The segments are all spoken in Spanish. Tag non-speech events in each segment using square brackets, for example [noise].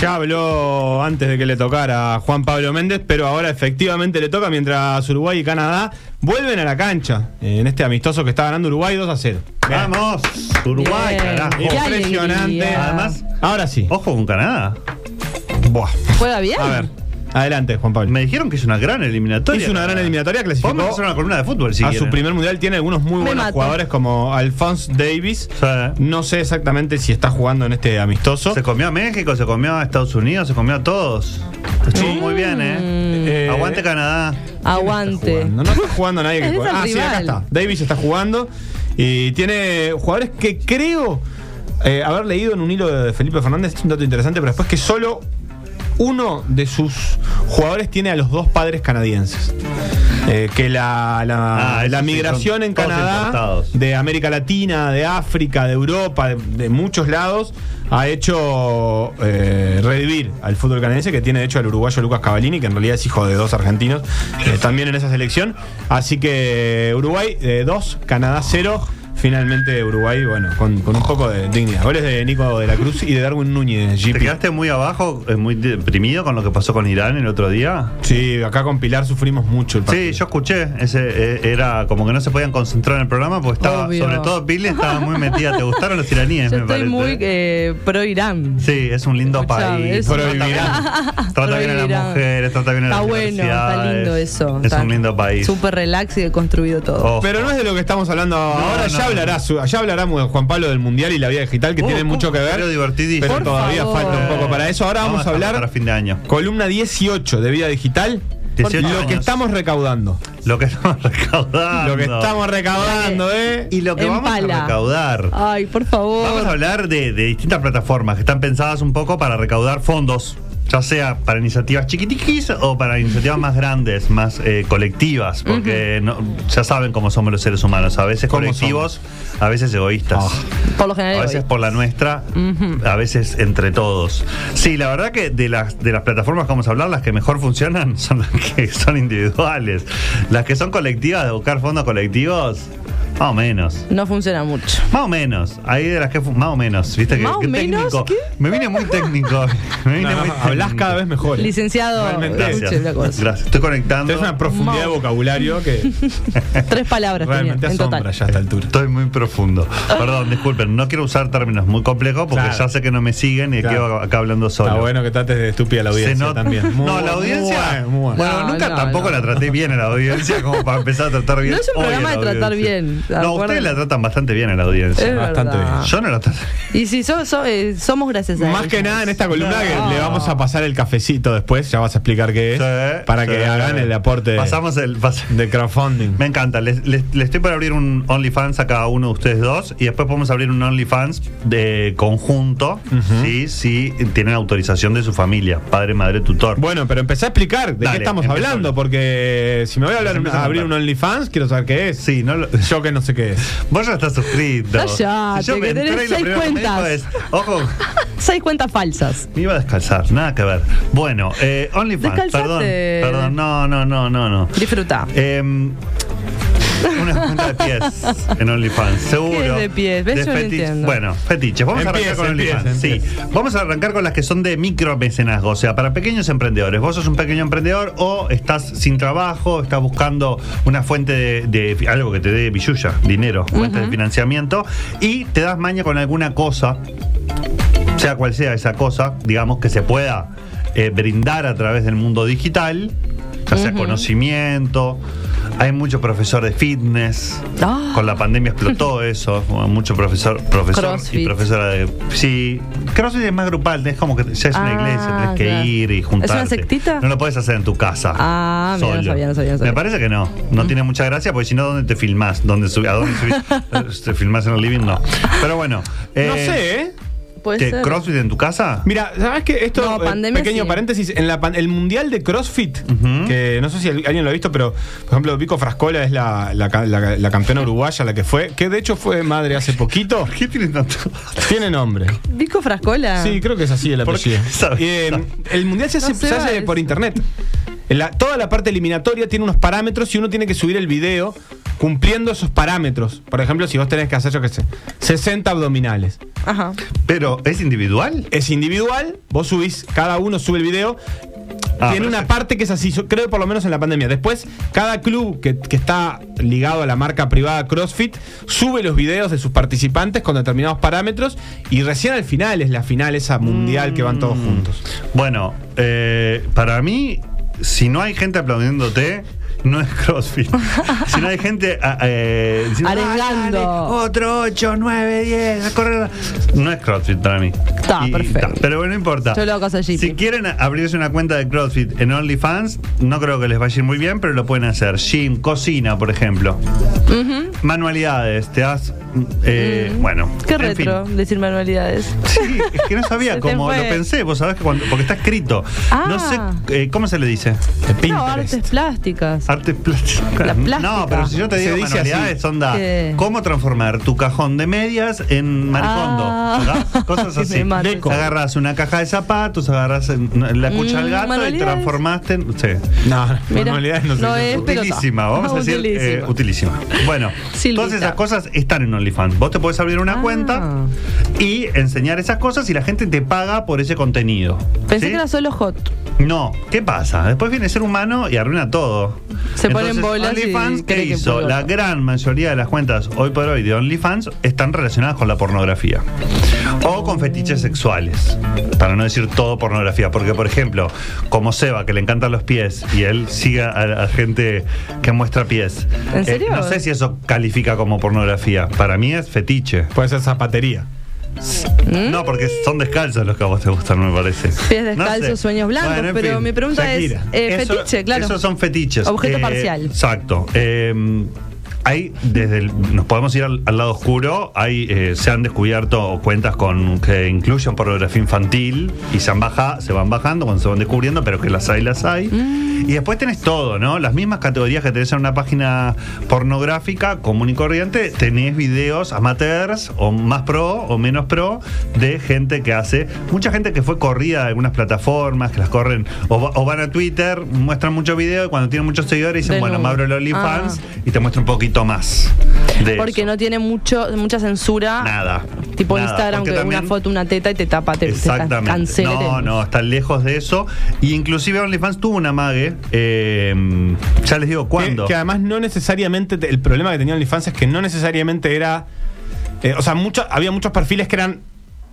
Ya habló antes de que le tocara a Juan Pablo Méndez, pero ahora efectivamente le toca mientras Uruguay y Canadá vuelven a la cancha eh, en este amistoso que está ganando Uruguay 2 a 0. Vamos, Uruguay, Bien. carajo. Qué Impresionante. alegría. Además, Ahora sí. ojo con Canadá. Buah. ¿Juega bien? A ver, adelante, Juan Pablo. Me dijeron que es una gran eliminatoria. Es una gran eliminatoria, Podemos clasificó hacer una columna de fútbol si a quieren. su primer mundial. Tiene algunos muy Me buenos mato. jugadores como Alphonse Davis. Sí. No sé exactamente si está jugando en este amistoso. Se comió a México, se comió a Estados Unidos, se comió a todos. Estuvo muy bien, ¿eh? Eh, Aguante Canadá. Aguante. No, no está jugando nadie que [laughs] el Ah, sí, acá está. Davis está jugando. Y tiene jugadores que creo eh, haber leído en un hilo de Felipe Fernández, es un dato interesante, pero después que solo uno de sus jugadores tiene a los dos padres canadienses. Eh, que la, la, Ah, la migración en Canadá, importados. de América Latina, de África, de Europa, de, de muchos lados, ha hecho eh, revivir al fútbol canadiense, que tiene de hecho al uruguayo Lucas Cavallini, que en realidad es hijo de dos argentinos, eh, también en esa selección. Así que Uruguay 2, Canadá 0. Finalmente Uruguay, bueno, con, con un poco de dignidad. Goles de Nico de la Cruz y de Darwin Núñez, ¿Te GP. quedaste muy abajo, eh, muy deprimido con lo que pasó con Irán el otro día? Sí, acá con Pilar sufrimos mucho el partido. Sí, yo escuché, ese eh, era como que no se podían concentrar en el programa porque estaba, Obvio. sobre todo Billy estaba muy metida. ¿Te gustaron los iraníes? [laughs] Yo me estoy parece? muy eh, pro Irán. Sí, es un lindo Escuchame, país. es un- Trata bien, trata bien a las mujeres, trata bien a Está las bueno, está lindo eso. Es Está un lindo país. Súper relax y deconstruido todo. Ojo. Pero no es de lo que estamos hablando ahora. no, ya no. Hablará su- ya hablará Juan Pablo del Mundial y la vida digital, que Uh, tiene mucho que ver. pero divertidísimo. Pero Por todavía favor. falta un poco para eso. Ahora vamos, a hablar. Para fin de año. Columna 18 de vida digital. 18 lo que estamos recaudando. Lo que estamos [laughs] recaudando. Lo que estamos recaudando, ¿eh? Y lo que vamos a recaudar. Ay, por favor. Vamos a hablar de, de distintas plataformas que están pensadas un poco para recaudar fondos, ya sea para iniciativas chiquitiquis o para iniciativas más grandes, más eh, colectivas, porque no- ya saben cómo somos los seres humanos, a veces ¿Cómo colectivos, a veces egoístas. Por lo general. A veces por la nuestra, a veces entre todos. Sí, la verdad que de las, de las plataformas que vamos a hablar, las que mejor funcionan [laughs] son las que son individuales. Las que son colectivas, de buscar fondos colectivos, más o menos. No funciona mucho. Más o menos. Ahí de las que más o menos, ¿viste? Que, ¿Más o que menos? técnico. ¿Qué? Me vine muy técnico. [laughs] Me vine No, no, muy hablas cada vez mejor. Licenciado, Realmente. cosa. Gracias. Estoy conectando. Es una profundidad de vocabulario que [laughs] Tres palabras tenía, realmente en asombra total. ya a esta altura. Estoy muy profundo. Perdón, disculpen, no quiero usar términos muy complejos porque Claro. ya sé que no me siguen y Claro. quedo acá hablando solo. Está bueno que trates de estúpida la audiencia nota- también. Muy no, la audiencia. muy bueno, muy bueno. Bueno, No, nunca no, tampoco no. la traté bien a la audiencia como para empezar a tratar bien. No es un programa la de tratar audiencia. bien, ¿de No, ustedes la tratan bastante bien a la audiencia. Es Bastante verdad. bien. Yo no la trato. Y si so- so- eh, somos gracias a Más ellos. que nada en esta columna que le vamos a pasar el cafecito después, ya vas a explicar qué es, Sí, para sí. que hagan el aporte Pasamos el. pas- de crowdfunding. Me encanta. Les, les- les estoy por abrir un OnlyFans a cada uno de ustedes dos y después podemos abrir un OnlyFans de conjunto, ¿sí? si tienen autorización de su familia, padre, madre, tutor. Bueno, pero empecé a explicar de Dale, qué estamos hablando, porque si me voy a, hablar, a abrir un. OnlyFans, quiero saber qué es. Sí, no lo- Yo que no sé qué es. Vos ya estás suscrito. Cállate, Si yo me que tenés seis cuentas. es, ojo, [laughs] Seis cuentas falsas. me iba a descalzar, nada que ver. Bueno, eh, OnlyFans, perdón, perdón, no, no, no, no, no. Disfruta. Em, una cuenta de pies en OnlyFans, seguro. ¿Qué es de pies? ¿Ves? De Yo no fetich- entiendo. Bueno, fetiches. Vamos a arrancar con empieza, OnlyFans. Sí. Vamos a arrancar con las que son de micromecenazgo, o sea, para pequeños emprendedores. Vos sos un pequeño emprendedor o estás sin trabajo, estás buscando una fuente de, de- algo que te dé billulla, dinero, fuente de financiamiento, y te das maña con alguna cosa sea cual sea esa cosa, digamos, que se pueda eh, brindar a través del mundo digital, ya sea conocimiento, Hay mucho profesor de fitness. Ah. Con la pandemia explotó [laughs] eso. Mucho profesor, profesor y profesora de. Sí. CrossFit es más grupal, es como que ya es una Ah, iglesia, tenés que ir y ¿Es juntarte. una sectita? No lo puedes hacer en tu casa. Ah, mira, no solo. sabía, no sabía, no sabía. Me parece que no. No tiene mucha gracia porque si no, ¿dónde te filmás? ¿Dónde subí- ¿A dónde subís? [laughs] ¿Te filmás en el living? No. Pero bueno. No eh, sé, ¿eh? Puede ¿qué, ser. ¿Crossfit en tu casa? Mira, ¿sabes qué? Esto, No, eh, pequeño sí. paréntesis, en la pan- el mundial de CrossFit, que no sé si alguien lo ha visto, pero por ejemplo, Vico Frascola es la, la ca- la- la campeona uruguaya, la que fue, que de hecho fue madre hace poquito. [laughs] ¿Qué tiene tanto? Tiene nombre. Vico Frascola. Sí, creo que es así el ¿Por apellido. [laughs] Eh, el mundial se hace, No sé, se hace es- por internet. La- toda la parte eliminatoria tiene unos parámetros y uno tiene que subir el video cumpliendo esos parámetros. Por ejemplo, si vos tenés que hacer, yo qué sé, 60 abdominales. Ajá. Pero, ¿es individual? Es individual, vos subís, cada uno sube el video. Ah, Tiene una parte que es así, yo creo por lo menos en la pandemia. Después, cada club que, que está ligado a la marca privada CrossFit sube los videos de sus participantes con determinados parámetros y recién al final es la final esa mundial que van Mm. todos juntos. Bueno, eh, para mí, si no hay gente aplaudiéndote, no es CrossFit. [laughs] si no hay gente ah, eh, diciendo. "Ah, dale, otro 8, 9, 10, a correr. No es CrossFit para mí. Está, perfecto. Pero bueno, no importa. Yo lo hago cosa Si quieren abrirse una cuenta de CrossFit en OnlyFans, no creo que les vaya a ir muy bien, pero lo pueden hacer. Gym, cocina, por ejemplo. Manualidades, te das. eh, Bueno. Mm. Qué en fin. retro decir manualidades. Sí, es que no [laughs] sabía te cómo lo pensé, vos sabés que cuando, porque está escrito. Ah. No sé, eh, ¿cómo se le dice? No, artes plásticas. Arte plástica. La plástica. No, pero si yo te Se digo dice manualidades, así. onda, ¿Qué? ¿cómo transformar tu cajón de medias en maricondo? Ah. Cosas [laughs] así. Agarras una caja de zapatos, agarras en- la cucha Mm, al gato y transformaste en. Sí. No, Mira, [laughs] manualidades no, no sé. es- pero Utilísima, vamos a decir Utilísima. eh, utilísima. Bueno, Silvita. todas esas cosas están en OnlyFans. Vos te podés abrir una Ah. cuenta y enseñar esas cosas y la gente te paga por ese contenido. Pensé ¿sí? que era solo hot. No, ¿qué pasa? Después viene ser humano y arruina todo. Se ponen bolas OnlyFans, ¿qué hizo? La gran mayoría de las cuentas hoy por hoy de OnlyFans están relacionadas con la pornografía. O con fetiches sexuales. Para no decir todo pornografía. Porque, por ejemplo, como Seba, que le encantan los pies, y él sigue a, a gente que muestra pies. ¿En serio? no sé si eso califica como pornografía. Para mí es fetiche. Puede ser zapatería. ¿Mm? No, porque son descalzos los que a vos te gustan, me parece. Pies No descalzos, sé. sueños blancos, pero mi pregunta Shakira. es, eh, Eso- fetiche, claro. Esos son fetiches. Objeto Eh, parcial. Exacto. Eh, hay desde el- nos podemos ir al, al lado oscuro. Hay eh, se han descubierto cuentas con que incluyen pornografía infantil y se han baja, se van bajando cuando se van descubriendo, pero que las hay, las hay. Mm. Y después tenés todo, ¿no? Las mismas categorías que tenés en una página pornográfica común y corriente, tenés videos amateurs o más pro o menos pro de gente que hace, mucha gente que fue corrida de algunas plataformas, que las corren o, va- o van a Twitter, muestran mucho video y cuando tienen muchos seguidores dicen, De bueno, me abro el OnlyFans Ah. y te muestro un poquito más. De Porque eso. no tiene mucho, mucha censura. Nada. Tipo Nada, Instagram, porque que también- una foto, una teta y te tapa, te, te Exactamente. cancela. no, no, están lejos de eso. Y inclusive OnlyFans tuvo una mague. eh, ya les digo cuándo. Que, que además no necesariamente, te- el problema que tenía OnlyFans es que no necesariamente era, eh, o sea, mucho- había muchos perfiles que eran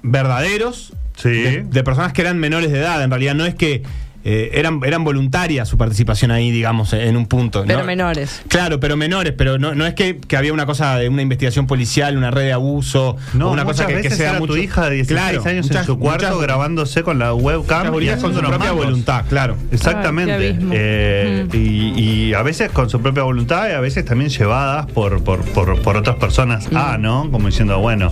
verdaderos, Sí. de, de personas que eran menores de edad, en realidad no es que eh, eran, eran voluntarias su participación ahí, digamos, en un punto. Pero ¿no? menores. Claro, pero menores, pero no, no es que, que había una cosa de una investigación policial, una red de abuso, No, una cosa que, que veces sea era mucho. tu hija de 16 Claro, años muchas- en su cuarto muchas- grabándose con la webcam bolitas con su propia voluntad, claro. Exactamente. Eh, Mm. y, y a veces con su propia voluntad y a veces también llevadas por, por, por, por otras personas Mm. A, ¿no? Como diciendo, bueno,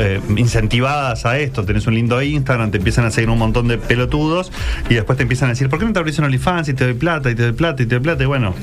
eh, incentivadas a esto, tenés un lindo Instagram, te empiezan a seguir un montón de pelotudos y después te empiezan a decir, ¿por qué no te abrís un OnlyFans y te doy plata y te doy plata y te doy plata? Y bueno,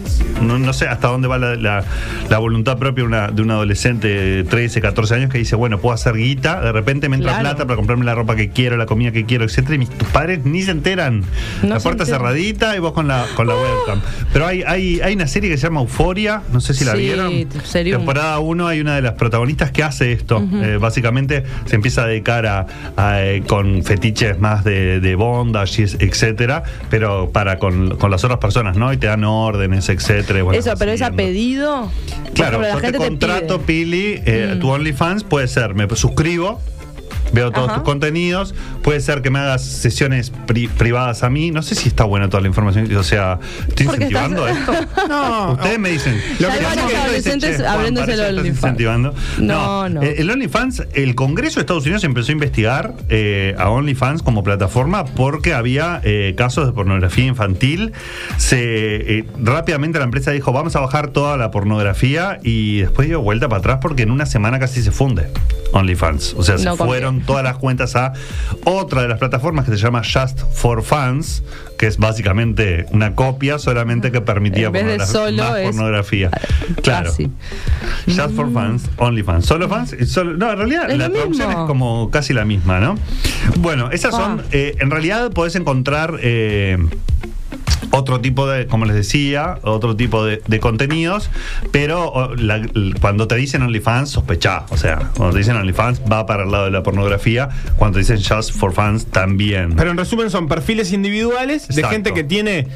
no, no sé hasta dónde va la, la- la voluntad propia de una- de un adolescente de 13, 14 años que dice, bueno, puedo hacer guita, de repente me entra Claro. plata para comprarme la ropa que quiero, la comida que quiero, etcétera, y mis, tus padres ni se enteran. No la puerta cerradita y vos con la, con la webcam. Pero hay, hay, hay una serie que se llama Euforia, no sé si la Sí, vieron. serium. Temporada 1 hay una de las protagonistas que hace esto. Eh, básicamente se empieza a dedicar a, a, eh, con fetiches más de, de bondage, etcétera, pero para con, con las otras personas, ¿no? Y te dan órdenes, etcétera. bueno, Eso, pero es a pedido. Claro, ejemplo, yo la te gente te contrato. Pili, eh, Mm. tu OnlyFans puede ser, me suscribo veo todos Ajá. tus contenidos. Puede ser que me hagas sesiones pri- privadas a mí. No sé si está buena toda la información. O sea, ¿estoy incentivando estás- [laughs] esto? No, Ustedes me dicen. Lo que pasa varios es que adolescentes abriéndose el OnlyFans. incentivando. No, no. eh, El OnlyFans, el Congreso de Estados Unidos empezó a investigar eh, a OnlyFans como plataforma porque había eh, casos de pornografía infantil. Se, eh, rápidamente la empresa dijo, vamos a bajar toda la pornografía y después dio vuelta para atrás porque en una semana casi se funde OnlyFans. O sea, se fueron todas las cuentas a otra de las plataformas que se llama Just for Fans, que es básicamente una copia solamente que permitía En vez de solo más es- pornografía. [laughs] Claro. Casi. Just for fans, only fans. Solo fans y solo. No, en realidad Es la traducción mismo. es como casi la misma, ¿no? Bueno, esas son. Ah. eh, en realidad podés encontrar. eh, otro tipo de, como les decía, otro tipo de, de contenidos, pero la- cuando te dicen OnlyFans, sospechá. O sea, cuando te dicen OnlyFans, va para el lado de la pornografía. Cuando te dicen Just for Fans, también. Pero en resumen son perfiles individuales de gente que tiene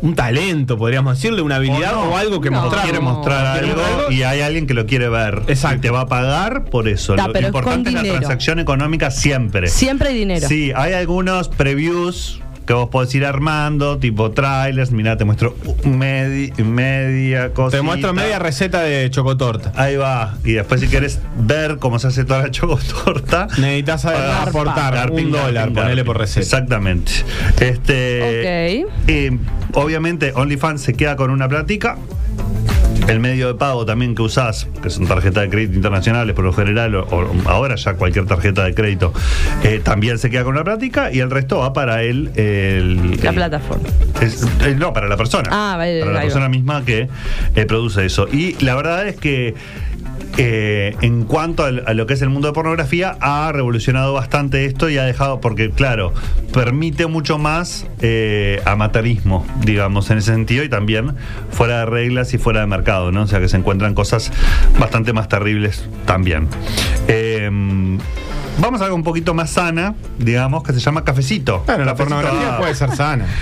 un talento, podríamos decirle, una habilidad o, no. algo que No. mostrar. quiere mostrar ¿Quiere algo y hay alguien que lo quiere ver. Exacto. Y te va a pagar por eso. Lo importante es la dinero. transacción económica siempre. Siempre hay dinero. Sí, hay algunos previews que vos podés ir armando, tipo trailers. Mirá, te muestro medi- media cosa. Te muestro media receta de chocotorta. Ahí va. Y después, si quieres ver cómo se hace toda la [laughs] chocotorta. Necesitas aportar un dólar, ponele por receta. Exactamente. Este, Ok. eh, obviamente, OnlyFans se queda con una platica. El medio de pago también que usás, que son tarjetas de crédito internacionales por lo general, o, o ahora ya cualquier tarjeta de crédito, eh, también se queda con una plática y el resto va para el. el- La el- plataforma. es- eh, no, para la persona. Ah, vale, para la persona misma que eh, produce eso. Y la verdad es que eh, en cuanto a, lo que es el mundo de pornografía, ha revolucionado bastante esto y ha dejado, porque claro, permite mucho más eh, amateurismo, digamos, en ese sentido, y también fuera de reglas y fuera de mercado, ¿no? O sea que se encuentran cosas bastante más terribles también. Eh, Vamos a algo un poquito más sana, digamos, que se llama cafecito. Bueno, la pornografía puede ser sana. [laughs]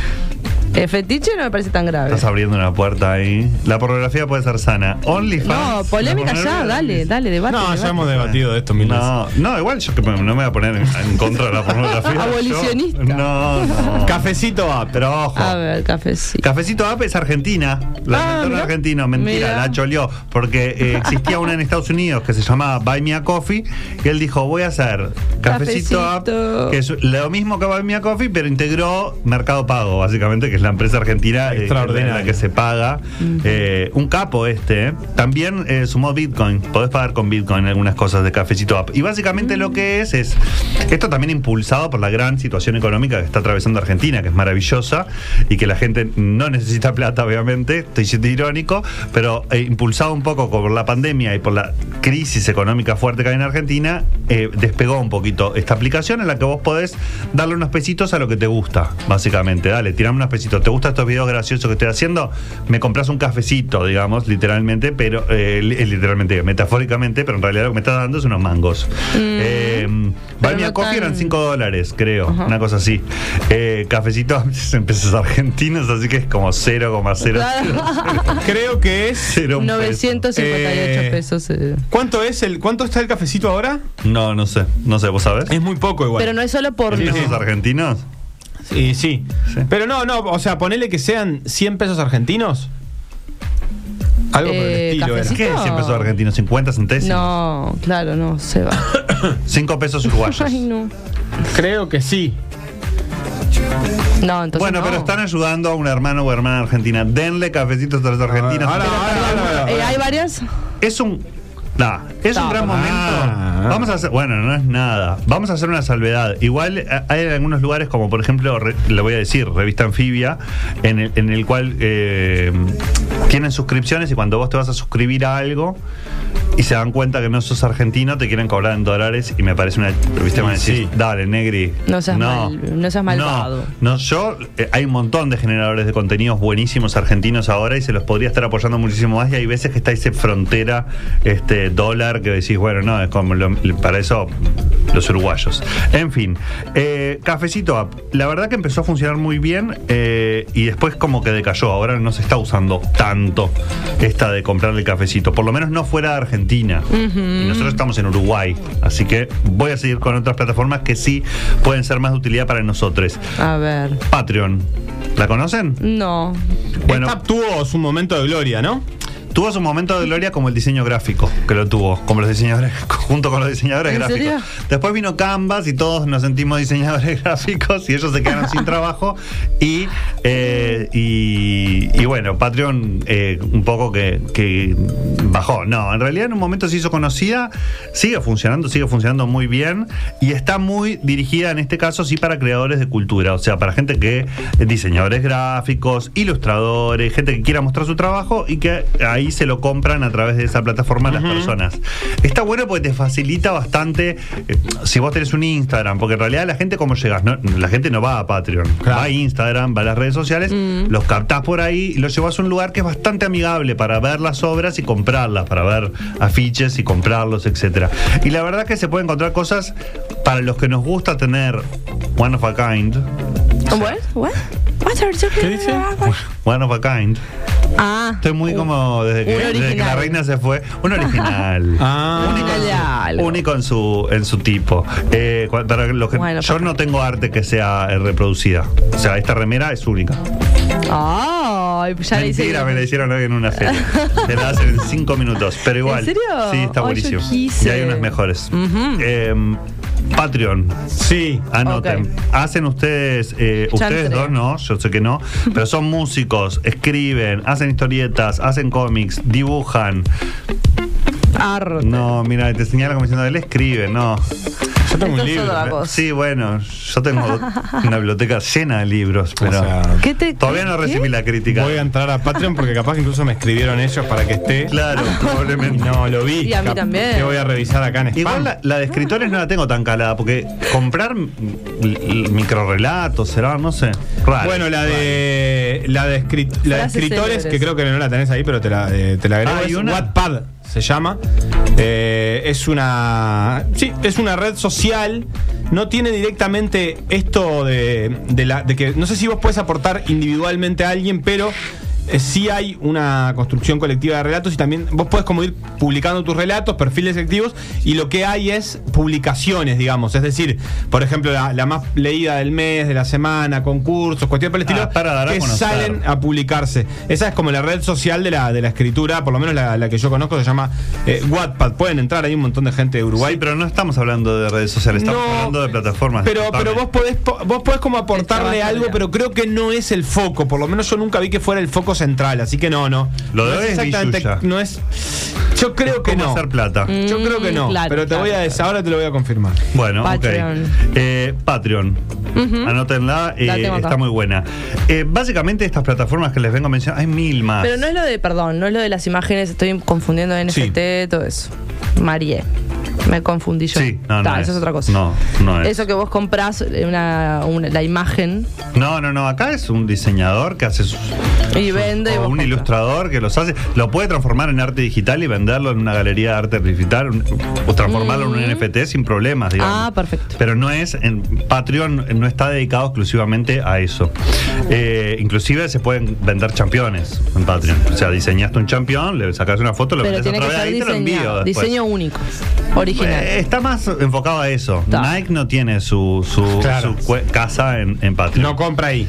El fetiche no me parece tan grave. Estás abriendo una puerta ahí. La pornografía puede ser sana. OnlyFans. No, polémica La ya, dale, dale, debate. No, debate. ya hemos debatido de esto mil veces. No, no, igual yo no me voy a poner en, en contra de la pornografía. Abolicionista. Yo- no, no. Cafecito app. Pero ojo. A ver, cafecito. Cafecito App es argentina. La Ah, argentino. Mentira, Mira. la choleó. Porque eh, [laughs] existía una en Estados Unidos que se llamaba Buy Me a Coffee. Y él dijo: Voy a hacer Cafecito, App, Cafecito. que es lo mismo que Buy Me a Coffee, pero integró Mercado Pago, básicamente, que es la empresa argentina eh, Extraordinario. en la que se paga. Eh, un capo este. También eh, sumó Bitcoin. Podés pagar con Bitcoin algunas cosas de Cafecito App. Y básicamente lo que es es. Esto también impulsado por la gran situación económica que está atravesando Argentina, que es maravillosa y que la gente no necesita plata, obviamente. Estoy siendo irónico, pero eh, impulsado un poco por la pandemia y por la crisis económica fuerte que hay en Argentina, eh, despegó un poquito esta aplicación en la que vos podés darle unos pesitos a lo que te gusta, básicamente. Dale, tirame unos pesitos. ¿Te gustan estos videos graciosos que estoy haciendo? Me compras un cafecito, digamos, literalmente, pero eh, li- literalmente, metafóricamente, pero en realidad lo que me estás dando es unos mangos. Eh, Mm. Buy no Coffee tan- eran 5 dólares, creo, una cosa así. Eh, cafecito en pesos argentinos, así que es como 0,0. [laughs] Creo que es. Cero un peso. 958 Eh, pesos. eh. ¿Cuánto es el cuánto está el cafecito ahora? No, no sé, no sé, ¿vos sabés? Es muy poco igual. Pero no es solo por. ¿En pesos argentinos? Sí, sí, Sí. Pero no, no, o sea, ponele que sean 100 pesos argentinos. Algo por el Eh, estilo era. cafecito. ¿Qué es 100 pesos argentinos? ¿50 centésimos? No, claro, no, se va. [coughs] 5 pesos uruguayos. Ay, no. Creo que sí. No, entonces. bueno, no. pero están ayudando a un hermano o hermana argentina. Denle cafecitos a los argentinos. ahora- Pero, ahora- perdón, ahora- eh, hay varias. Es un. Nah, es un gran momento. Ah. Vamos a hacer. Bueno, no es nada. Vamos a hacer una salvedad. Igual eh, hay algunos lugares, como por ejemplo, re- le voy a decir, Revista Anfibia, en el, en el cual eh, tienen suscripciones y cuando vos te vas a suscribir a algo y se dan cuenta que no sos argentino, te quieren cobrar en dólares y me parece una. ¿Viste? Me Sí. decís, dale, negri. No seas mal- no seas malvado. No, no, yo. eh, hay un montón de generadores de contenidos buenísimos argentinos ahora y se los podría estar apoyando muchísimo más. Y hay veces que está ese frontera, este dólar que decís, bueno, no, es como lo- para eso los uruguayos. En fin, eh, Cafecito App, la verdad que empezó a funcionar muy bien eh, y después como que decayó. Ahora no se está usando tanto esta de comprarle el cafecito, por lo menos no fuera de Argentina. Y nosotros estamos en Uruguay, así que voy a seguir con otras plataformas que sí pueden ser más de utilidad para nosotros. A ver. Patreon, ¿la conocen? No. Bueno, Esta tuvo su momento de gloria, ¿no? Tuvo su momento de gloria como el diseño gráfico, que lo tuvo, como los diseñadores, [laughs] junto con los diseñadores ¿En gráficos. serio? Después vino Canvas y todos nos sentimos diseñadores [laughs] gráficos y ellos se quedaron sin trabajo. Y, eh, y, y bueno, Patreon eh, un poco que, que bajó. No, en realidad en un momento se hizo conocida, sigue funcionando, sigue funcionando muy bien y está muy dirigida en este caso sí para creadores de cultura, o sea, para gente que diseñadores gráficos, ilustradores, gente que quiera mostrar su trabajo y que ahí se lo compran a través de esa plataforma las personas. Está bueno porque te facilita bastante eh, si vos tenés un Instagram, porque en realidad la gente cómo llegas, No, la gente no va a Patreon, Claro. va a Instagram, va a las redes sociales, los captás por ahí y los llevas a un lugar que es bastante amigable para ver las obras y comprarlas, para ver afiches y comprarlos, etcétera. Y la verdad que se puede encontrar cosas para los que nos gusta tener one of a kind. What? What? ¿Qué dice? One of a kind. Ah. Estoy muy como desde que, desde que la reina se fue. Un original. [laughs] Ah. Único algo. Único en su, en su tipo. Eh, cu- para los que- Bueno, yo no tengo arte que sea eh, reproducida. O sea, esta remera es única. Ay, ya le hice. Mentira, me la hicieron hoy en una serie. Te la hacen en cinco minutos. Pero igual. ¿En serio? Sí, está Ay, buenísimo. yo quise. Y hay unas mejores. Ujú. Eh, Patreon. Sí. Anoten. Ok. Hacen ustedes, eh, Ya ustedes entré. dos no, yo sé que no, pero son músicos, escriben, hacen historietas, hacen cómics, dibujan. Arte. No, mira, te señala como diciendo, él escribe, no. Yo tengo un libro. cosa. Sí, bueno, yo tengo una biblioteca llena de libros, pero O sea, ¿Qué te, todavía no qué? recibí la crítica. voy a entrar a Patreon porque capaz que incluso me escribieron ellos para que esté. Claro, probablemente. no lo vi. Y a mí también. Que voy a revisar acá en spam. Igual la, la de escritores no la tengo tan calada, porque comprar micro microrelatos será, no sé. Raro. Bueno, la de la de, escrit- la de Frases escritores, que creo que no la tenés ahí, pero te la, eh, te la agrego. Ah, ¿hay es una? Wattpad se llama. Eh, es una. Sí, es una red social. No tiene directamente esto de, de la, de que. No sé si vos puedes aportar individualmente a alguien, pero. Eh, sí hay una construcción colectiva de relatos y también vos podés como ir publicando tus relatos, perfiles selectivos y lo que hay es publicaciones, digamos. Es decir, por ejemplo, la, la más leída del mes, de la semana, concursos, cuestiones por el estilo, Ah, para dar a que conocer. salen a publicarse. Esa es como la red social de la, de la escritura, por lo menos la, la que yo conozco se llama eh, Wattpad. Pueden entrar ahí un montón de gente de Uruguay. Sí, pero no estamos hablando de redes sociales, estamos No, hablando de plataformas. Pero, pero vos podés po- vos podés como aportarle Está algo, pero creo que no es el foco. Por lo menos yo nunca vi que fuera el foco central, así que no, no. Lo de no hoy es billulla. no es. Yo creo que ¿Cómo no. hacer plata? Yo creo que no. Mm, claro, pero te claro, voy a decir, ahora te lo voy a confirmar. Bueno, Patreon. ok. Eh, Patreon. Anótenla, eh, La tengo acá. está muy buena. Eh, básicamente estas plataformas que les vengo a mencionar, hay mil más. Pero no es lo de, perdón, no es lo de las imágenes, estoy confundiendo NFT, todo eso. Marie. Me confundí yo. Sí, no, no Ta. Eso es otra cosa. No, no es. Eso que vos comprás una, una- la imagen No, no, no. Acá es un diseñador que hace sus. y vende. o un ilustrador que los hace. Lo puede transformar en arte digital y venderlo en una galería de arte digital. un- o transformarlo en un NFT sin problemas, digamos. Ah, perfecto. Pero no es. En Patreon no está dedicado exclusivamente a eso. Eh, inclusive se pueden vender championes en Patreon. O sea, diseñaste un champión, le sacas una foto, lo tiene otra que vez ser ahí y te lo envío. después. Diseño único. Original. Eh, está más enfocado a eso. Ta. Nike no tiene su, su, Claro. su cue- casa en, en Patreon. No compra ahí.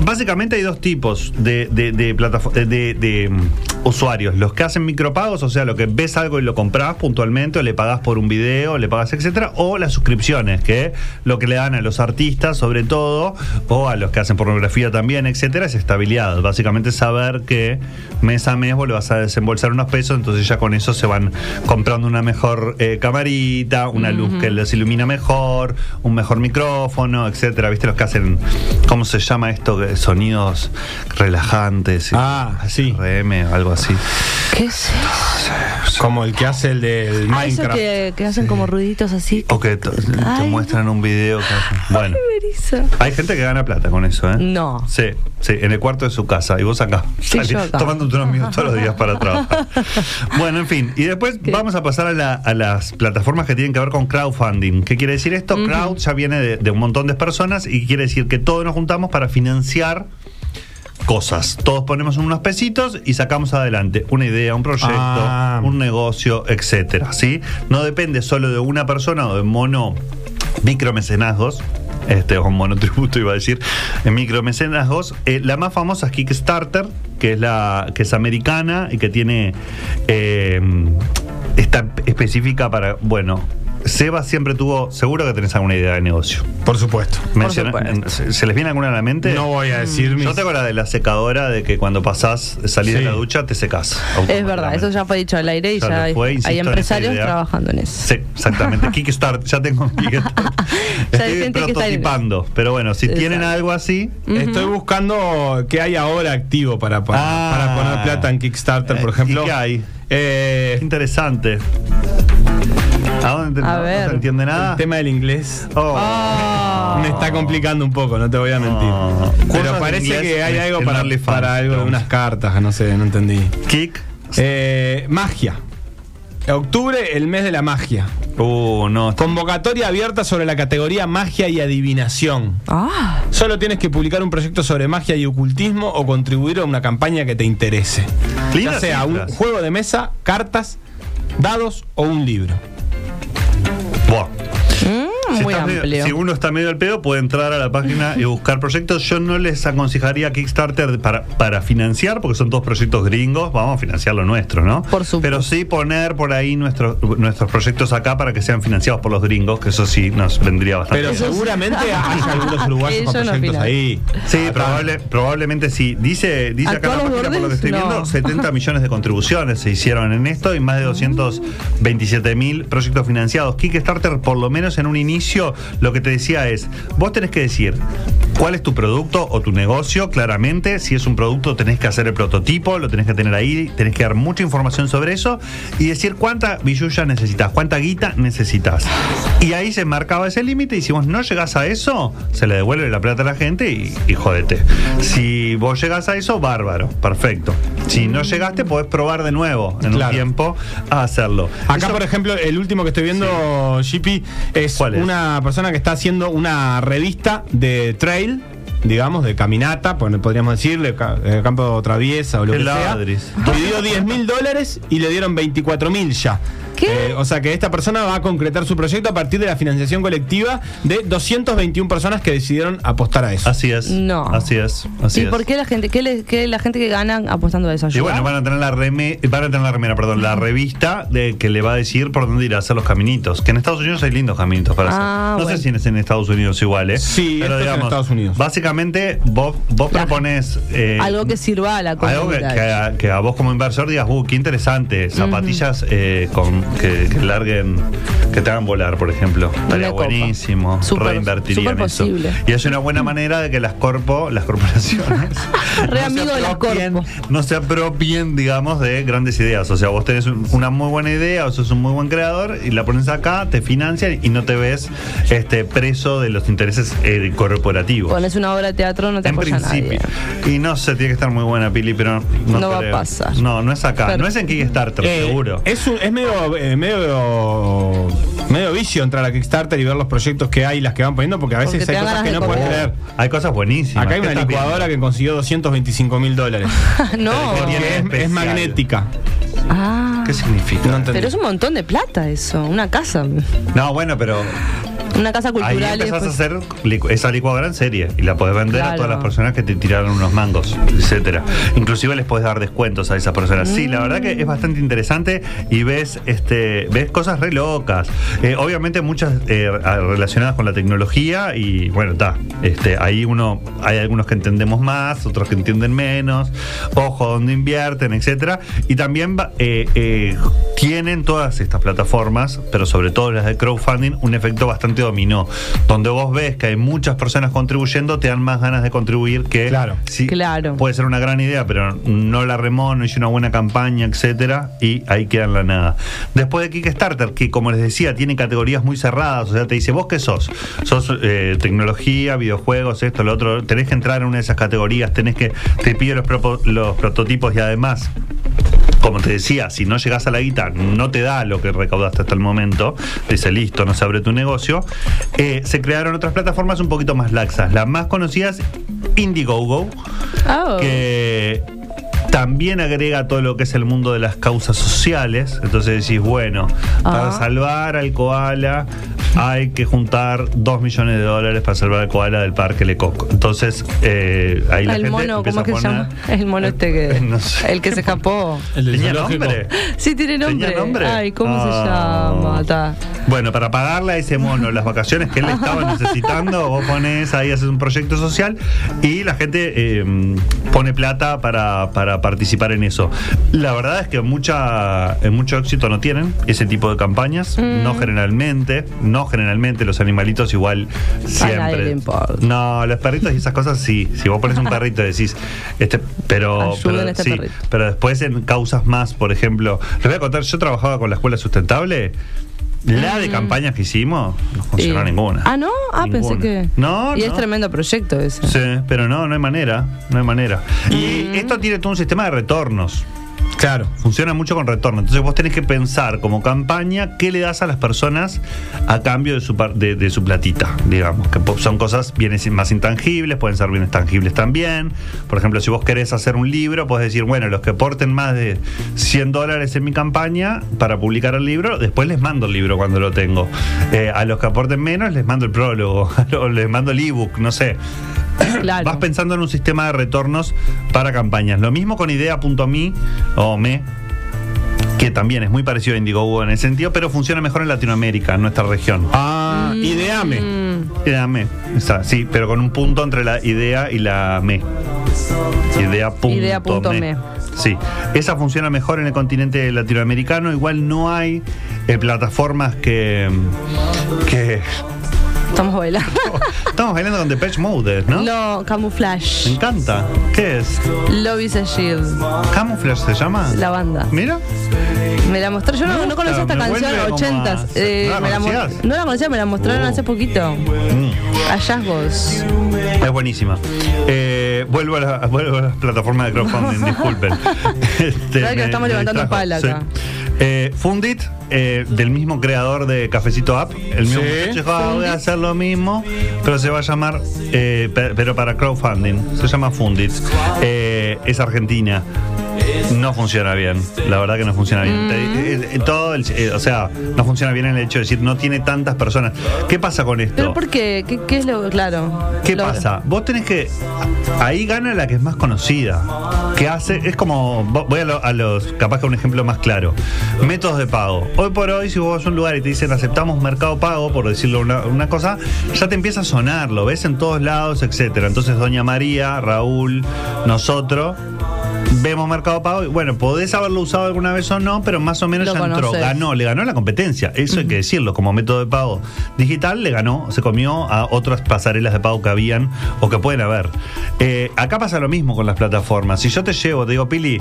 Básicamente hay dos tipos de, de, de, platafo- de- de- de, mm, usuarios. Los que hacen micropagos, o sea, lo que ves algo y lo compras puntualmente, o le pagas por un video, le pagas, etcétera, o las suscripciones, que lo que le dan a los artistas, sobre todo, o a los que hacen pornografía también, etcétera, es estabilidad. Básicamente saber que mes a mes vos le vas a desembolsar unos pesos, entonces ya con eso se van comprando una mejor eh, camarita, una luz que les ilumina mejor, un mejor micrófono, etcétera. ¿Viste los que hacen, cómo se llama esto? Sonidos relajantes. Ah, sí. RM, algo así. ¿Qué es eso? Como el que hace el del Ah, eso Minecraft. que, que hacen como ruiditos así. O que te, te Ay, muestran un video. que hacen- Bueno, hay gente que gana plata con eso, ¿eh? No. Sí, sí, en el cuarto de su casa. Y vos acá, Sí, tomándote unos minutos todos los días para [laughs] trabajar. bueno, en fin. Y después ¿Qué? vamos a pasar a, la- a las plataformas que tienen que ver con crowdfunding. ¿Qué quiere decir esto? Crowd ya viene de, de un montón de personas y quiere decir que todos nos juntamos para financiar cosas. Todos ponemos unos pesitos y sacamos adelante una idea, un proyecto, Ah. un negocio, etcétera. ¿sí? No depende solo de una persona o de mono micromecenazgos. Este, o monotributo iba a decir, en micromecenazgos. Eh, la más famosa es Kickstarter, que es la que es americana y que tiene eh, está específica para, bueno, Seba siempre tuvo, seguro que tenés alguna idea de negocio. Por supuesto. Menciona- supuesto. ¿se, se les viene alguna a la mente? No voy a decir mis. Yo tengo la de la secadora de que cuando pasás, salís de la ducha, te secas. Es verdad, eso ya fue dicho al aire y Ya hay, fue, insisto hay en esa empresarios trabajando en eso. Sí, exactamente. [laughs] Kickstarter, ya tengo [laughs] hay Estoy está prototipando. Pero bueno, si Exacto. tienen algo así, Estoy buscando qué hay ahora activo para, para, Ah. para poner plata en Kickstarter, por Eh, ejemplo. ¿y qué hay? Eh, interesante. ¿A dónde A no, no ver. se entiende nada? el tema del inglés Oh. Ah. me está complicando un poco, no te voy a mentir. Oh. Cosas Pero parece que hay algo para, OnlyFans, para algo unas cartas, no sé, no entendí. Kick. Eh, magia. Octubre, el mes de la magia. Uh, no. Convocatoria abierta sobre la categoría magia y adivinación. Ah, Solo tienes que publicar un proyecto sobre magia y ocultismo o contribuir a una campaña que te interese. Ya sea un juego de mesa, cartas, dados o un libro. Buah. Si, muy estás medio- amplio. si uno está medio al pedo, puede entrar a la página y buscar proyectos. Yo no les aconsejaría Kickstarter para, para financiar, porque son todos proyectos gringos. Vamos a financiar lo nuestro, ¿no? Por supuesto. Pero sí poner por ahí nuestros nuestros proyectos acá para que sean financiados por los gringos, que eso sí nos vendría bastante. Pero bien. seguramente [laughs] hay algunos uruguayos con no proyectos ahí. Sí, probable, probablemente sí. Dice, dice acá en la ¿Actuales página, por lo que estoy viendo, No. 70 [laughs] millones de contribuciones se hicieron en esto y más de 227 mil proyectos financiados. Kickstarter, por lo menos en un inicio, lo que te decía es, vos tenés que decir cuál es tu producto o tu negocio, claramente. Si es un producto, tenés que hacer el prototipo, lo tenés que tener ahí, tenés que dar mucha información sobre eso y decir cuánta billulla necesitas, cuánta guita necesitas. Y ahí se marcaba ese límite y si vos no llegás a eso, se le devuelve la plata a la gente y, y jódete. Si vos llegás a eso, bárbaro, perfecto. Si no llegaste, podés probar de nuevo en Claro. un tiempo a hacerlo. Acá, Eso- por ejemplo, el último que estoy viendo, JP, es, ¿Cuál es? Una persona que está haciendo una revista de trail, digamos, de caminata, pon- podríamos decirle, eh, campo traviesa o lo que sea. Pidió 10 mil dólares y le dieron 24 mil ya. ¿Qué? Eh, o sea que esta persona va a concretar su proyecto a partir de la financiación colectiva de 221 personas que decidieron apostar a eso. Así es. No. Así es. Así ¿Y es. por qué la gente, qué, le- qué la gente que gana apostando a eso Y bueno, van a tener la reme, van a tener la remera, perdón, la revista de que le va a decir por dónde ir a hacer los caminitos. Que en Estados Unidos hay lindos caminitos para Ah, hacer. No bueno. sé si es en Estados Unidos igual, ¿eh? Sí, esto es en Estados Unidos. Básicamente, vos, vos La- propones. eh, Algo que sirva a la algo que, comunidad. que a, que a vos como inversor digas, uh, qué interesante, zapatillas eh, con, que, que larguen, que te hagan volar, por ejemplo. Estaría buenísimo. Súper- Reinvertiría en eso. posible. Y es una buena manera de que las corpo, las corporaciones [laughs] Re no, amigo de las corpo. no se apropien, digamos, de grandes ideas. O sea, vos tenés un- una muy buena idea o sos un muy buen creador y la pones acá, te financian y no te ves este preso de los intereses eh, corporativos. Pones una obra de teatro, no te En principio. nadie. Y no sé, tiene que estar muy buena, Pili, pero no, No va a pasar. No, no es acá. Pero- no es en Kickstarter, Eh, seguro. Es, un- es medio, eh, medio, medio vicio entrar a Kickstarter y ver los proyectos que hay y las que van poniendo, porque a veces Porque hay cosas que no puedes creer. Hay cosas buenísimas. Acá hay ¿Qué una licuadora viendo? que consiguió 225 mil dólares. [laughs] no. Es, magnética. Ah. ¿Qué significa? No. Pero es un montón de plata eso, una casa. No, bueno, pero Una casa ahí cultural. y empezás a hacer licu- esa licuadora en serie y la podés vender a todas las personas que te tiraron unos mangos, etcétera. Inclusive les podés dar descuentos a esas personas. Sí, la verdad que es bastante interesante y ves este ves cosas re locas. Eh, obviamente muchas eh, relacionadas con la tecnología y bueno, está. Este, ahí uno hay algunos que entendemos más, otros que entienden menos. Ojo donde invierten, etcétera. Y también eh, eh, tienen todas estas plataformas, pero sobre todo las de crowdfunding, un efecto bastante dominó. Donde vos ves que hay muchas personas contribuyendo, te dan más ganas de contribuir que Claro. sí, Claro. puede ser una gran idea, pero no la remó, no hizo una buena campaña, etcétera, y ahí queda en la nada. Después de Kickstarter, que como les decía, tiene categorías muy cerradas, o sea, te dice, ¿vos qué sos? Sos eh, tecnología, videojuegos, esto, lo otro, tenés que entrar en una de esas categorías, tenés que, te pide los prototipos y además como te decía, si no llegas a la guita, no te da lo que recaudaste hasta el momento, dice listo, no se abre tu negocio. Eh, se crearon otras plataformas un poquito más laxas. Las más conocidas, Indiegogo, Oh. que también agrega todo lo que es el mundo de las causas sociales. Entonces decís, bueno, para Ah. salvar al koala hay que juntar 2 millones de dólares para salvar al koala del parque Lecoq. Entonces, eh, ahí la El gente mono, empieza ¿cómo es que a se poner- llama? El mono este que. [laughs] No sé. El que se escapó. El del ¿Tenía nombre? Sí, tiene nombre. ¿Tenía nombre? Ay, ¿cómo se Ah. llama? Ta. Bueno, para pagarle a ese mono las vacaciones que él estaba [laughs] necesitando, vos pones ahí, haces un proyecto social y la gente eh, pone plata para, para participar en eso. La verdad es que mucha, en mucho éxito no tienen ese tipo de campañas, no generalmente, no generalmente los animalitos igual siempre. No, los perritos y esas cosas sí. Si vos pones un perrito y decís, este, pero, pero, este sí, pero después en causas más, por ejemplo, les voy a contar, yo trabajaba con la escuela sustentable. La de campañas que hicimos, no funcionó. Y- ninguna. Ah, ¿no? Ah, pensé que. No, Y es tremendo proyecto ese. Sí, pero no, no hay manera, no hay manera. Y Mm. esto tiene todo un sistema de retornos. Claro. Funciona mucho con retorno. Entonces vos tenés que pensar como campaña qué le das a las personas a cambio de su, de, de su platita, digamos. Que son cosas bienes más intangibles, pueden ser bienes tangibles también. Por ejemplo, si vos querés hacer un libro, podés decir, bueno, los que aporten más de 100 dólares en mi campaña para publicar el libro, después les mando el libro cuando lo tengo. Eh, a los que aporten menos, les mando el prólogo, [laughs] les mando el ebook, no sé. [coughs] Claro. Vas pensando en un sistema de retornos para campañas. Lo mismo con idea.me o me, que también es muy parecido a Indiegogo en ese sentido, pero funciona mejor en Latinoamérica, en nuestra región. Ah, ideame. Mm, Idea me, está, sí, pero con un punto entre la idea y la me. Idea punto Idea me. Sí, esa funciona mejor en el continente latinoamericano. Igual no hay eh, plataformas que, que Estamos bailando. [laughs] estamos bailando con Depeche Mode, ¿no? No, Me Camouflage. encanta. ¿Qué es? Love is a Shield. Camouflage se llama. La banda. Mira. Me la mostró. Yo no, no conocía esta me canción vuelve en como 80 a- eh, ¿No la me la no la conocía, me la mostraron Uh. hace poquito. Mm. Hallazgos. Es buenísima. Eh, vuelvo, a la, vuelvo a las plataformas de crowdfunding, [laughs] disculpen. Este, que me- estamos me levantando pala sí. Eh, Fundit, eh, del mismo creador de Cafecito App, el mismo Sí. muchacho "Ah, voy a hacer lo mismo, pero se va a llamar, eh, pe- pero para crowdfunding, se llama Fundit. Eh, es argentina. No funciona bien, la verdad que no funciona bien. Eh, todo el- eh, o sea, no funciona bien el hecho de decir no tiene tantas personas. ¿Qué pasa con esto? ¿Pero por qué? ¿Qué, qué es lo claro? ¿Qué Lo- pasa? Vos tenés que. Ahí gana la que es más conocida. Que hace. Es como. vo- Voy a, lo- a los. Capaz que un ejemplo más claro. Métodos de pago. Hoy por hoy, si vos vas a un lugar y te dicen aceptamos mercado pago, por decirlo una, una cosa, ya te empieza a sonar, lo ves en todos lados, etcétera. Entonces, Doña María, Raúl, nosotros. Vemos Mercado Pago bueno, podés haberlo usado alguna vez o no, pero más o menos Lo ya entró, conoces. ganó, le ganó la competencia. Eso hay que decirlo, como método de pago digital le ganó, se comió a otras pasarelas de pago que habían o que pueden haber. Eh, acá pasa lo mismo con las plataformas. Si yo te llevo, te digo, Pili,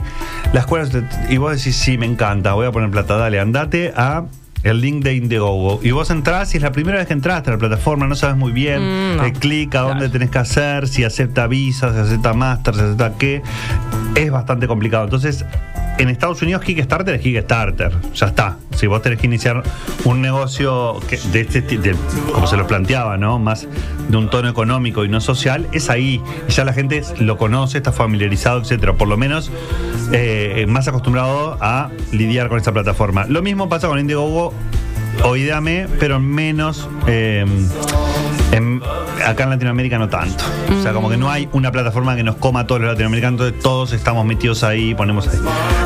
las escuelas, y vos decís, sí, me encanta, voy a poner plata, dale, andate a el link de Indiegogo. Y vos entrás y es la primera vez que entraste a la plataforma, no sabes muy bien Mm, no. el clic a dónde Claro. tenés que hacer, si acepta Visa, si acepta Master, si acepta qué. Es bastante complicado. Entonces, en Estados Unidos Kickstarter es Kickstarter. Ya está. Si vos tenés que iniciar un negocio de este de- como se lo planteaba, ¿no? Más de un tono económico y no social, es ahí. Ya la gente lo conoce, está familiarizado, etcétera. Por lo menos eh, más acostumbrado a lidiar con esta plataforma. Lo mismo pasa con Indiegogo o Ideame, pero menos. eh, en- acá en Latinoamérica no tanto. O sea, como que no hay una plataforma que nos coma a todos los latinoamericanos, entonces todos estamos metidos ahí, ponemos ahí.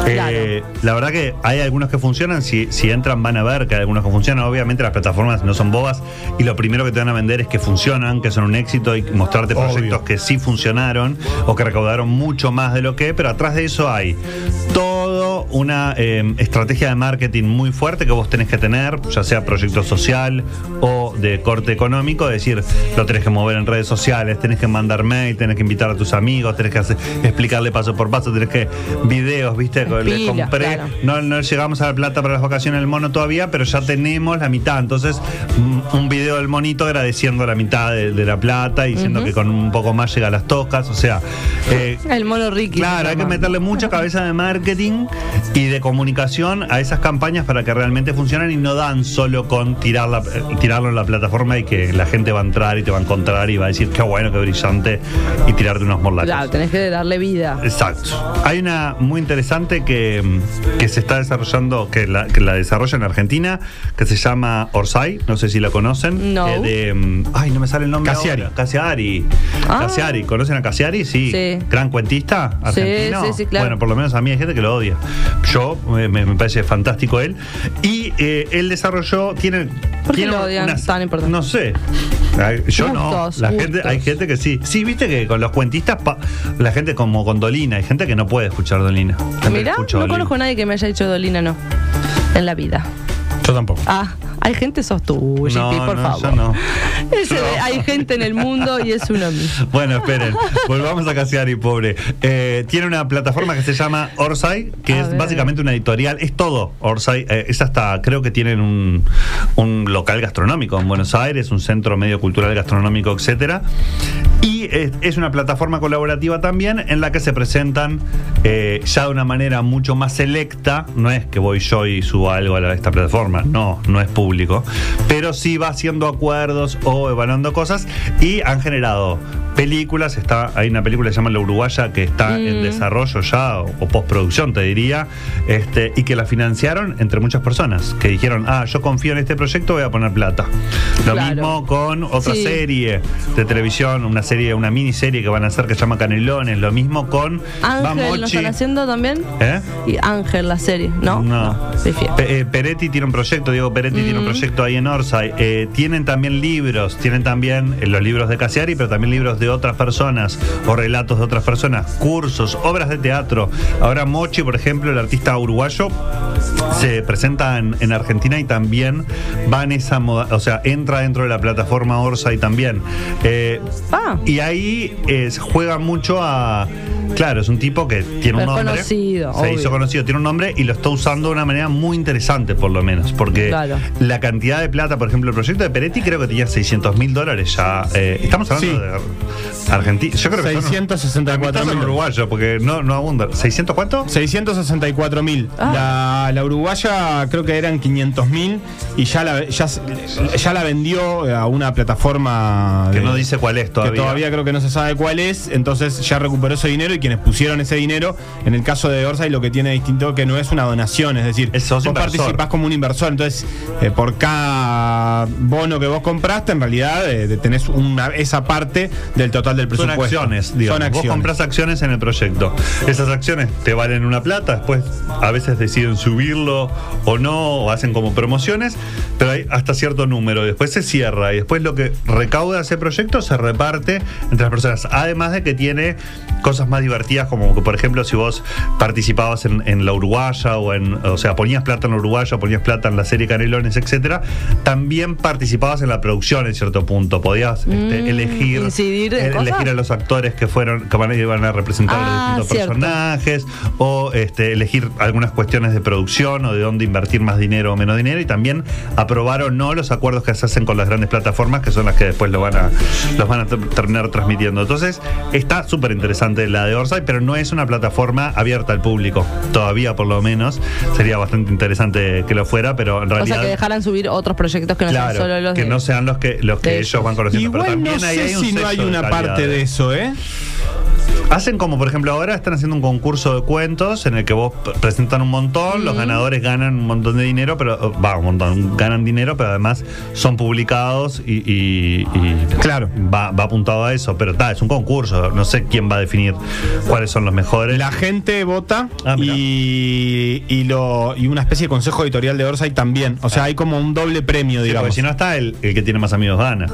Eh, la verdad que hay algunos que funcionan, si, si entran van a ver que hay algunos que funcionan. Obviamente las plataformas no son bobas y lo primero que te van a vender es que funcionan, que son un éxito y mostrarte Obvio. proyectos que sí funcionaron o que recaudaron mucho más de lo que, pero atrás de eso hay todo una eh, estrategia de marketing muy fuerte que vos tenés que tener, ya sea proyecto social o de corte económico, es decir, lo tenés que mover en redes sociales, tenés que mandar mail, tenés que invitar a tus amigos, tenés que hacer- explicarle paso por paso, tenés que videos, viste, le Pilas, compré, claro. no, no llegamos a la plata para las vacaciones del mono todavía, pero ya tenemos la mitad, entonces mm, un video del monito agradeciendo la mitad de, de la plata y diciendo que con un poco más llega a las tocas, o sea, eh, El mono Ricky. Claro, hay que meterle mucha [laughs] cabeza de marketing y de comunicación a esas campañas para que realmente funcionen y no dan solo con tirarla, eh, tirarlo en la plataforma y que la gente va a entrar y te va a encontrar y va a decir qué bueno, qué brillante y tirarte unos morlacos. Claro, tenés que darle vida. Exacto. Hay una muy interesante que, que se está desarrollando, que la, que la desarrolla en Argentina, que se llama Orsay, no sé si la conocen. No. eh, de, mm, ay, no me sale el nombre. Casiari. ahora. Casiari. Ah. Casiari. ¿Conocen a Casiari? Sí. Sí. Gran cuentista Sí, argentino. sí, sí, claro. Bueno, por lo menos a mí hay gente que lo odia. Yo, eh, me, me parece fantástico él. Y eh, él desarrolló, tiene... ¿Por qué tiene lo odian tan importante? No sé. Yo Gustos, no. La gente, hay gente que sí. Sí, viste que con los cuentistas, pa- la gente como con Dolina, hay gente que no puede escuchar Dolina. Mirá, no Dolina. conozco a nadie que me haya dicho Dolina, no. En la vida. Yo tampoco. Ah, hay gente sos tú, No, por no, favor. yo no. Ese Yo hay gente en el mundo y es uno mismo. [laughs] Bueno, esperen, volvamos a Casiari, pobre. Eh, tiene una plataforma que se llama Orsay, que A es ver. básicamente una editorial, es todo Orsay. eh, es hasta, creo que tienen un, un local gastronómico en Buenos Aires, un centro medio cultural gastronómico, etcétera. Y es, es una plataforma colaborativa también en la que se presentan eh, ya de una manera mucho más selecta. No es que voy yo y subo algo a la- esta plataforma, no, no es público. Pero sí va haciendo acuerdos o evaluando cosas y han generado películas. Está, hay una película que se llama La Uruguaya que está en Mm. desarrollo ya o, o postproducción, te diría, este, y que la financiaron entre muchas personas que dijeron, ah, yo confío en este proyecto, voy a poner plata. Lo Claro. mismo con otra Sí. serie de televisión, una serie, una miniserie que van a hacer que se llama Canelones, lo mismo con Ángel, ¿lo están haciendo también? ¿Eh? Y Ángel, la serie, ¿no? No. Fiel. Pe- eh, Peretti tiene un proyecto, Diego Peretti tiene un Mm. proyecto ahí en Orsay. Eh, tienen también libros, tienen también eh, los libros de Casiari, pero también libros de otras personas o relatos de otras personas, cursos, obras de teatro. Ahora Mochi, por ejemplo, el artista uruguayo, se presenta en, en Argentina y también va en esa moda, o sea, entra dentro de la plataforma Orsay también. Eh, Ah. y ahí juega mucho a. Claro, es un tipo que tiene un nombre. conocido, Se obvio. hizo conocido, tiene un nombre y lo está usando de una manera muy interesante, por lo menos. Porque Claro. la cantidad de plata, por ejemplo, el proyecto de Peretti creo que tenía 600 mil dólares ya. Eh, estamos hablando Sí. de Argentina. Yo creo que son- 664 son mil. uruguayos, porque no, no abunda. ¿600 cuánto? 664 mil. Ah. La, la uruguaya creo que eran 500 mil y ya la, ya, ya la vendió a una plataforma Que de- no dice cuál es todavía. Que todavía creo que no se sabe cuál es, entonces ya recuperó ese dinero y quienes pusieron ese dinero, en el caso de Orsay lo que tiene distinto que no es una donación, es decir, Es vos inversor. participás como un inversor, entonces eh, por cada bono que vos compraste, en realidad eh, tenés una, esa parte del total del Son presupuesto. acciones, digamos. Son acciones. Vos compras acciones en el proyecto. Esas acciones te valen una plata, después a veces deciden subirlo o no, o hacen como promociones, pero hay hasta cierto número. Después se cierra y después lo que recauda ese proyecto se reparte entre las personas. Además de que tiene cosas más divertidas, como que, por ejemplo, si vos participabas en, en la Uruguaya o en, o sea, ponías plata en la Uruguaya, ponías plata en la serie Canelones, etcétera, también participabas en la producción en cierto punto. Podías este, Mm, elegir, incidir en eh, elegir a los actores que fueron que van a, iban a representar a Ah, los distintos cierto. personajes o este, elegir algunas cuestiones de producción o de dónde invertir más dinero o menos dinero y también aprobar o no los acuerdos que se hacen con las grandes plataformas que son las que después lo van a los van a ter- transmitiendo. Entonces está súper interesante la de Orsay pero no es una plataforma abierta al público. Todavía por lo menos sería bastante interesante que lo fuera pero en O realidad sea, que dejaran subir otros proyectos que no sean solo los que de- no sean los que los que de ellos van conociendo. Pero Igual también no sé hay un si no hay una parte de eso, ¿eh? Hacen como, por ejemplo, ahora están haciendo un concurso de cuentos en el que vos presentan un montón, los ganadores ganan un montón de dinero, pero va, un montón, ganan dinero, pero además son publicados y, y- y Claro. va, va apuntado a eso. Pero está, es un concurso, no sé quién va a definir cuáles son los mejores. La gente vota Ah, y, y, lo, y una especie de consejo editorial de Orsay también. O sea, hay como un doble premio, Sí, digamos. porque si no está el, el que tiene más amigos gana.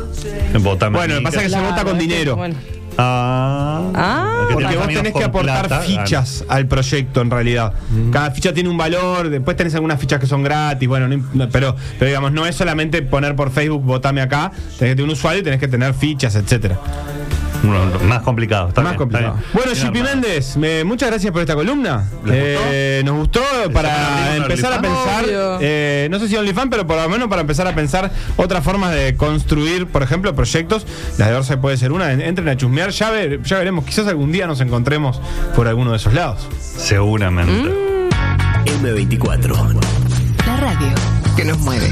Votame a Bueno, lo que pasa es que se Claro, vota con es que, dinero. bueno. Ah, Ah, que Porque vos tenés que aportar plata, fichas al proyecto en realidad. Cada ficha tiene un valor, después tenés algunas fichas que son gratis, bueno, no- pero, pero digamos, no es solamente poner por Facebook, votame acá, tenés que tener un usuario y tenés que tener fichas, etcétera. Bueno, más complicado. está Más bien, complicado. está bien. Bueno, Chipi. Méndez, me- muchas gracias por esta columna. ¿Les Eh, nos gustó para empezar a pensar, eh, no sé si OnlyFans, pero por lo menos para empezar a pensar otras formas de construir, por ejemplo, proyectos. La de Orsa puede ser una. En- Entren a chusmear, ya, ver- ya veremos. Quizás algún día nos encontremos por alguno de esos lados. Seguramente. M24. La radio que nos mueve.